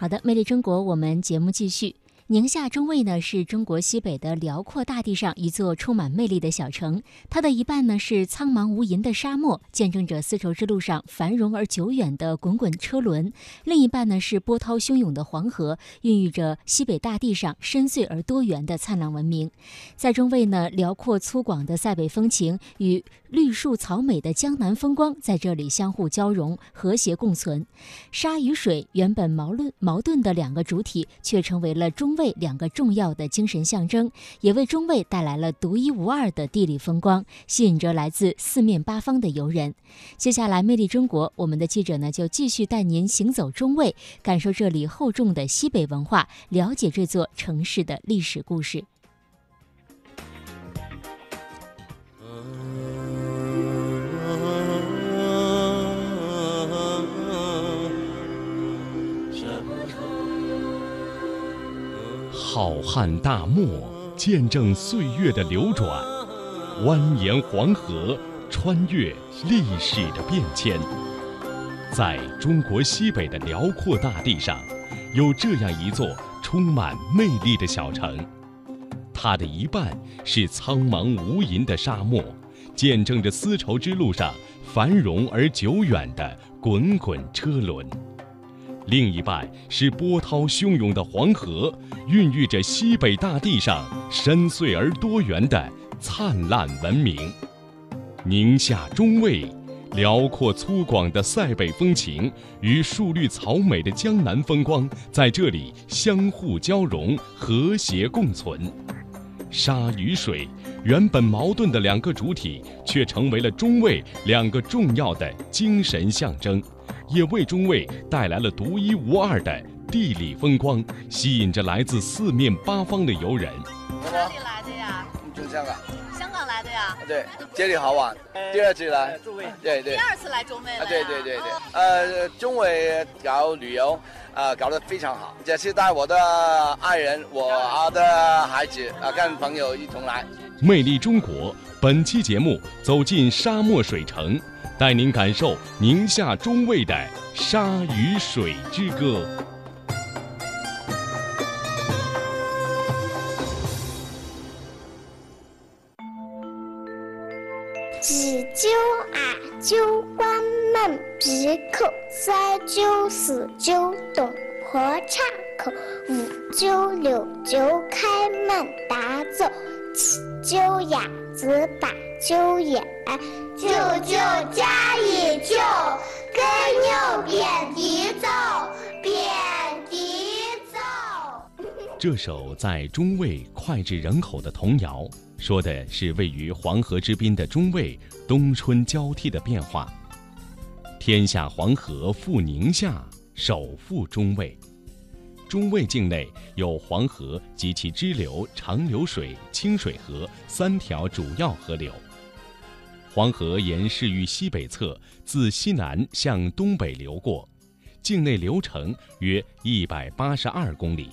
好的，魅力中国，我们节目继续。宁夏中卫呢，是中国西北的辽阔大地上一座充满魅力的小城。它的一半呢是苍茫无垠的沙漠，见证着丝绸之路上繁荣而久远的滚滚车轮；另一半呢是波涛汹涌的黄河，孕育着西北大地上深邃而多元的灿烂文明。在中卫呢，辽阔粗犷的塞北风情与绿树草美的江南风光在这里相互交融，和谐共存。沙与水原本矛盾矛盾的两个主体，却成为了中。位两个重要的精神象征，也为中卫带来了独一无二的地理风光，吸引着来自四面八方的游人。接下来，魅力中国，我们的记者呢就继续带您行走中卫，感受这里厚重的西北文化，了解这座城市的历史故事。浩瀚大漠见证岁月的流转，蜿蜒黄河穿越历史的变迁。在中国西北的辽阔大地上，有这样一座充满魅力的小城，它的一半是苍茫无垠的沙漠，见证着丝绸之路上繁荣而久远的滚滚车轮。另一半是波涛汹涌的黄河，孕育着西北大地上深邃而多元的灿烂文明。宁夏中卫，辽阔粗犷的塞北风情与树绿草美的江南风光在这里相互交融，和谐共存。沙与水原本矛盾的两个主体，却成为了中卫两个重要的精神象征。也为中卫带来了独一无二的地理风光，吸引着来自四面八方的游人。从哪里来的呀？从香港。香港来的呀？对，这里好玩。第二次来。中卫。对对。第二次来中卫了。对对对对。呃，中卫搞旅游，呃，搞得非常好。这次带我的爱人、我的孩子啊，跟朋友一同来。魅力中国本期节目走进沙漠水城。带您感受宁夏中卫的沙与水之歌。雉鸠啊，鸠关门闭口，塞鸠四鸠东坡岔口，五鸠六鸠开门大走，七鸠雅子把鸠雁。舅舅家里舅，跟牛遍地走，遍地走。这首在中卫脍炙人口的童谣，说的是位于黄河之滨的中卫冬春交替的变化。天下黄河赴宁夏，首赴中卫。中卫境内有黄河及其支流长流水、清水河三条主要河流。黄河沿市域西北侧自西南向东北流过，境内流程约一百八十二公里。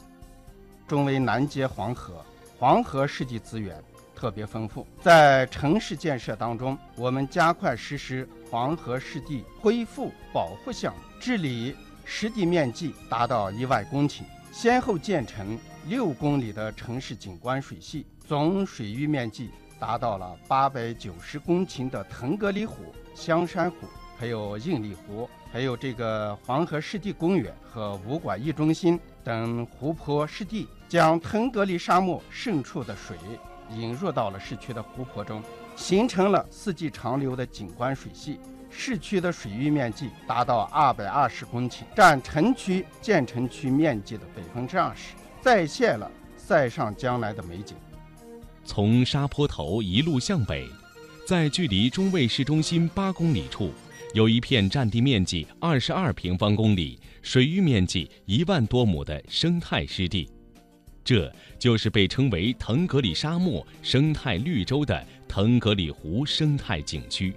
中卫南接黄河，黄河湿地资源特别丰富。在城市建设当中，我们加快实施黄河湿地恢复保护项目，治理湿地面积达到一万公顷，先后建成六公里的城市景观水系，总水域面积。达到了八百九十公顷的腾格里湖、香山湖，还有应力湖，还有这个黄河湿地公园和武馆驿中心等湖泊湿地，将腾格里沙漠渗出的水引入到了市区的湖泊中，形成了四季长流的景观水系。市区的水域面积达到二百二十公顷，占城区建成区面积的百分之二十，再现了塞上将来的美景。从沙坡头一路向北，在距离中卫市中心八公里处，有一片占地面积二十二平方公里、水域面积一万多亩的生态湿地，这就是被称为“腾格里沙漠生态绿洲”的腾格里湖生态景区。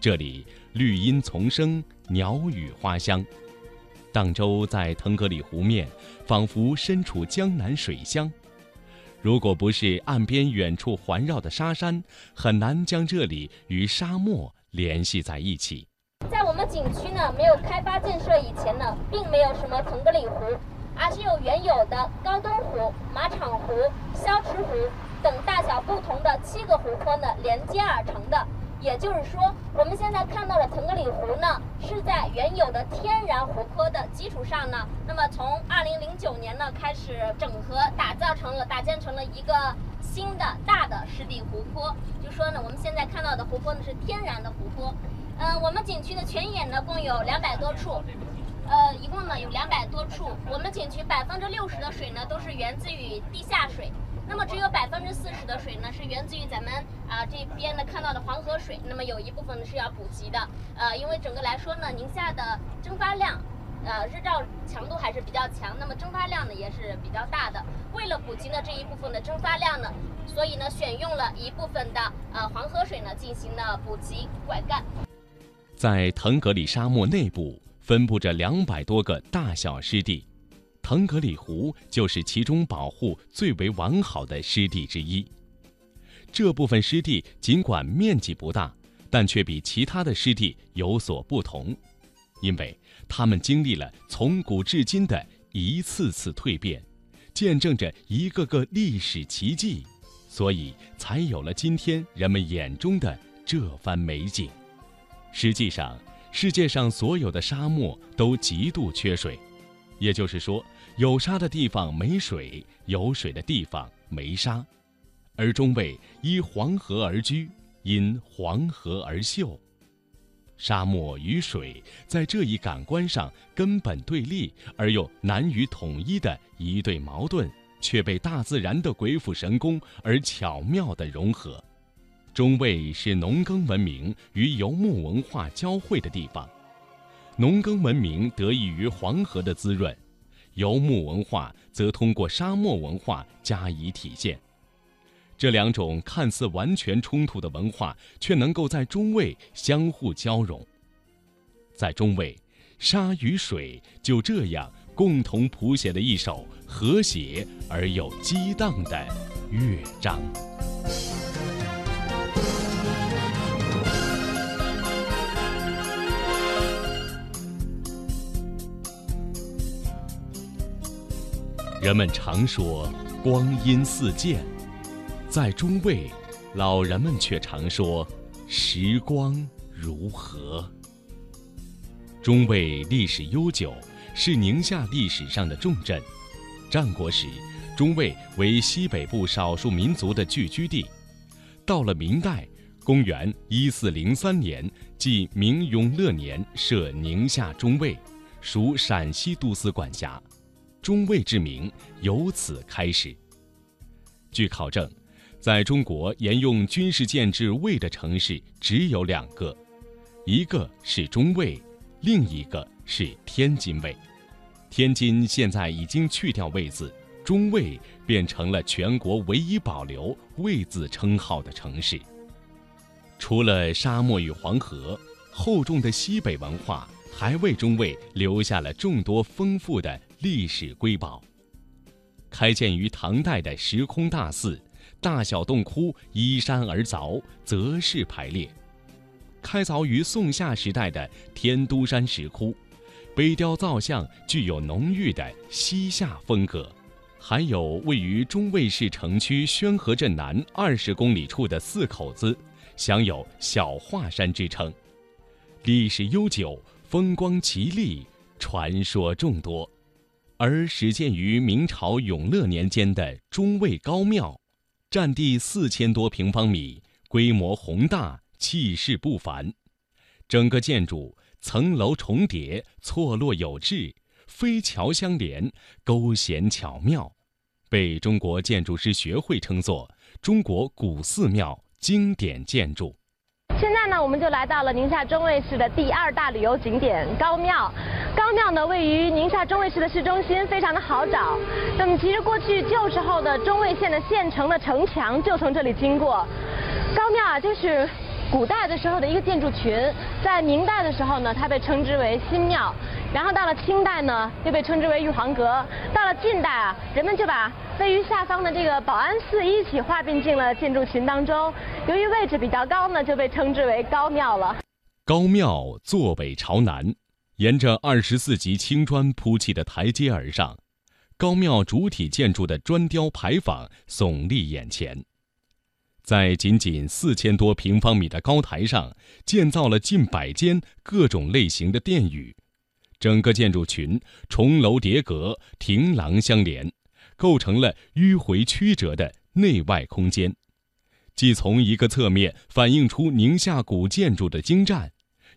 这里绿荫丛生，鸟语花香，荡舟在腾格里湖面，仿佛身处江南水乡。如果不是岸边远处环绕的沙山，很难将这里与沙漠联系在一起。在我们。景区呢没有开发建设以前呢，并没有什么腾格里湖，而是由原有的高东湖、马场湖、消池湖等大小不同的七个湖泊呢连接而成的。也就是说，我们现在看到的腾格里湖呢，是在原有的天然湖泊的基础上呢，那么从二零零九年呢开始整合打造成了搭建成了一个新的大的湿地湖泊。就说呢，我们现在看到的湖泊呢是天然的湖泊。嗯，我们景区的泉眼呢共有两百多处，呃，一共呢有两百多处。我们景区百分之六十的水呢都是源自于地下水。那么只有百分之四十，源自于咱们啊这边呢看到的黄河水。那么有一部分呢是要补给的，呃，因为整个来说呢，宁夏的蒸发量，呃，日照强度还是比较强，那么蒸发量呢也是比较大的。为了补给呢这一部分的蒸发量呢，所以呢选用了一部分的呃黄河水呢进行了补给灌溉。在腾格里沙漠内部分布着两百多个大小湿地。腾格里湖就是其中保护最为完好的湿地之一。这部分湿地尽管面积不大，但却比其他的湿地有所不同，因为它们经历了从古至今的一次次蜕变，见证着一个个历史奇迹，所以才有了今天人们眼中的这番美景。实际上，世界上所有的沙漠都极度缺水，也就是说。有沙的地方没水，有水的地方没沙，而中卫依黄河而居，因黄河而秀。沙漠与水在这一感官上根本对立而又难于统一的一对矛盾，却被大自然的鬼斧神工而巧妙地融合。中卫是农耕文明与游牧文化交汇的地方，农耕文明得益于黄河的滋润。游牧文化则通过沙漠文化加以体现，这两种看似完全冲突的文化，却能够在中卫相互交融。在中卫，沙与水就这样共同谱写了一首和谐而又激荡的乐章。人们常说光阴似箭，在中卫，老人们却常说时光如河。中卫历史悠久，是宁夏历史上的重镇。战国时，中卫为西北部少数民族的聚居地。到了明代，公元一四零三年，即明永乐年，设宁夏中卫，属陕西都司管辖。中卫之名由此开始。据考证，在中国沿用军事建制卫的城市只有两个，一个是中卫，另一个是天津卫。天津现在已经去掉卫字，中卫变成了全国唯一保留卫字称号的城市。除了沙漠与黄河，厚重的西北文化还为中卫留下了众多丰富的。历史瑰宝，开建于唐代的时空大寺，大小洞窟依山而凿，择势排列；开凿于宋夏时代的天都山石窟，碑雕造像具有浓郁的西夏风格；还有位于中卫市城区宣河镇南二十公里处的四口子，享有“小华山”之称，历史悠久，风光奇丽，传说众多。而始建于明朝永乐年间的中卫高庙，占地四千多平方米，规模宏大，气势不凡。整个建筑层楼重叠，错落有致，飞桥相连，勾弦巧妙，被中国建筑师学会称作“中国古寺庙经典建筑”。我们就来到了宁夏中卫市的第二大旅游景点高庙。高庙呢，位于宁夏中卫市的市中心，非常的好找。那么，其实过去旧时候的中卫县的县城的城墙就从这里经过。高庙啊，就是古代的时候的一个建筑群，在明代的时候呢，它被称之为新庙。然后到了清代呢，又被称之为玉皇阁。到了近代啊，人们就把位于下方的这个保安寺一起划并进了建筑群当中。由于位置比较高呢，就被称之为高庙了。高庙坐北朝南，沿着二十四级青砖铺砌的台阶而上，高庙主体建筑的砖雕牌坊耸立眼前。在仅仅四千多平方米的高台上，建造了近百间各种类型的殿宇，整个建筑群重楼叠阁，亭廊相连，构成了迂回曲折的内外空间，既从一个侧面反映出宁夏古建筑的精湛，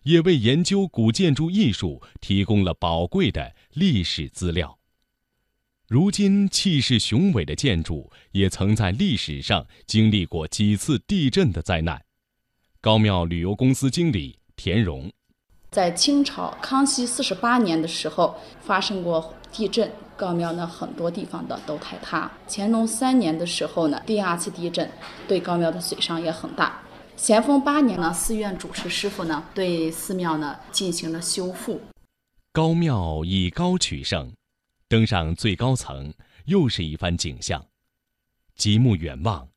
也为研究古建筑艺术提供了宝贵的历史资料。如今气势雄伟的建筑，也曾在历史上经历过几次地震的灾难。高庙旅游公司经理田荣，在清朝康熙四十八年的时候发生过地震，高庙呢很多地方的都坍塌。乾隆三年的时候呢，第二次地震对高庙的损伤也很大。咸丰八年呢，寺院主持师傅呢对寺庙呢进行了修复。高庙以高取胜。登上最高层，又是一番景象。极目远望，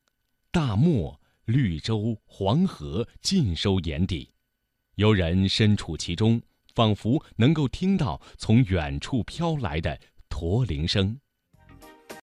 大漠、绿洲、黄河尽收眼底，游人身处其中，仿佛能够听到从远处飘来的驼铃声。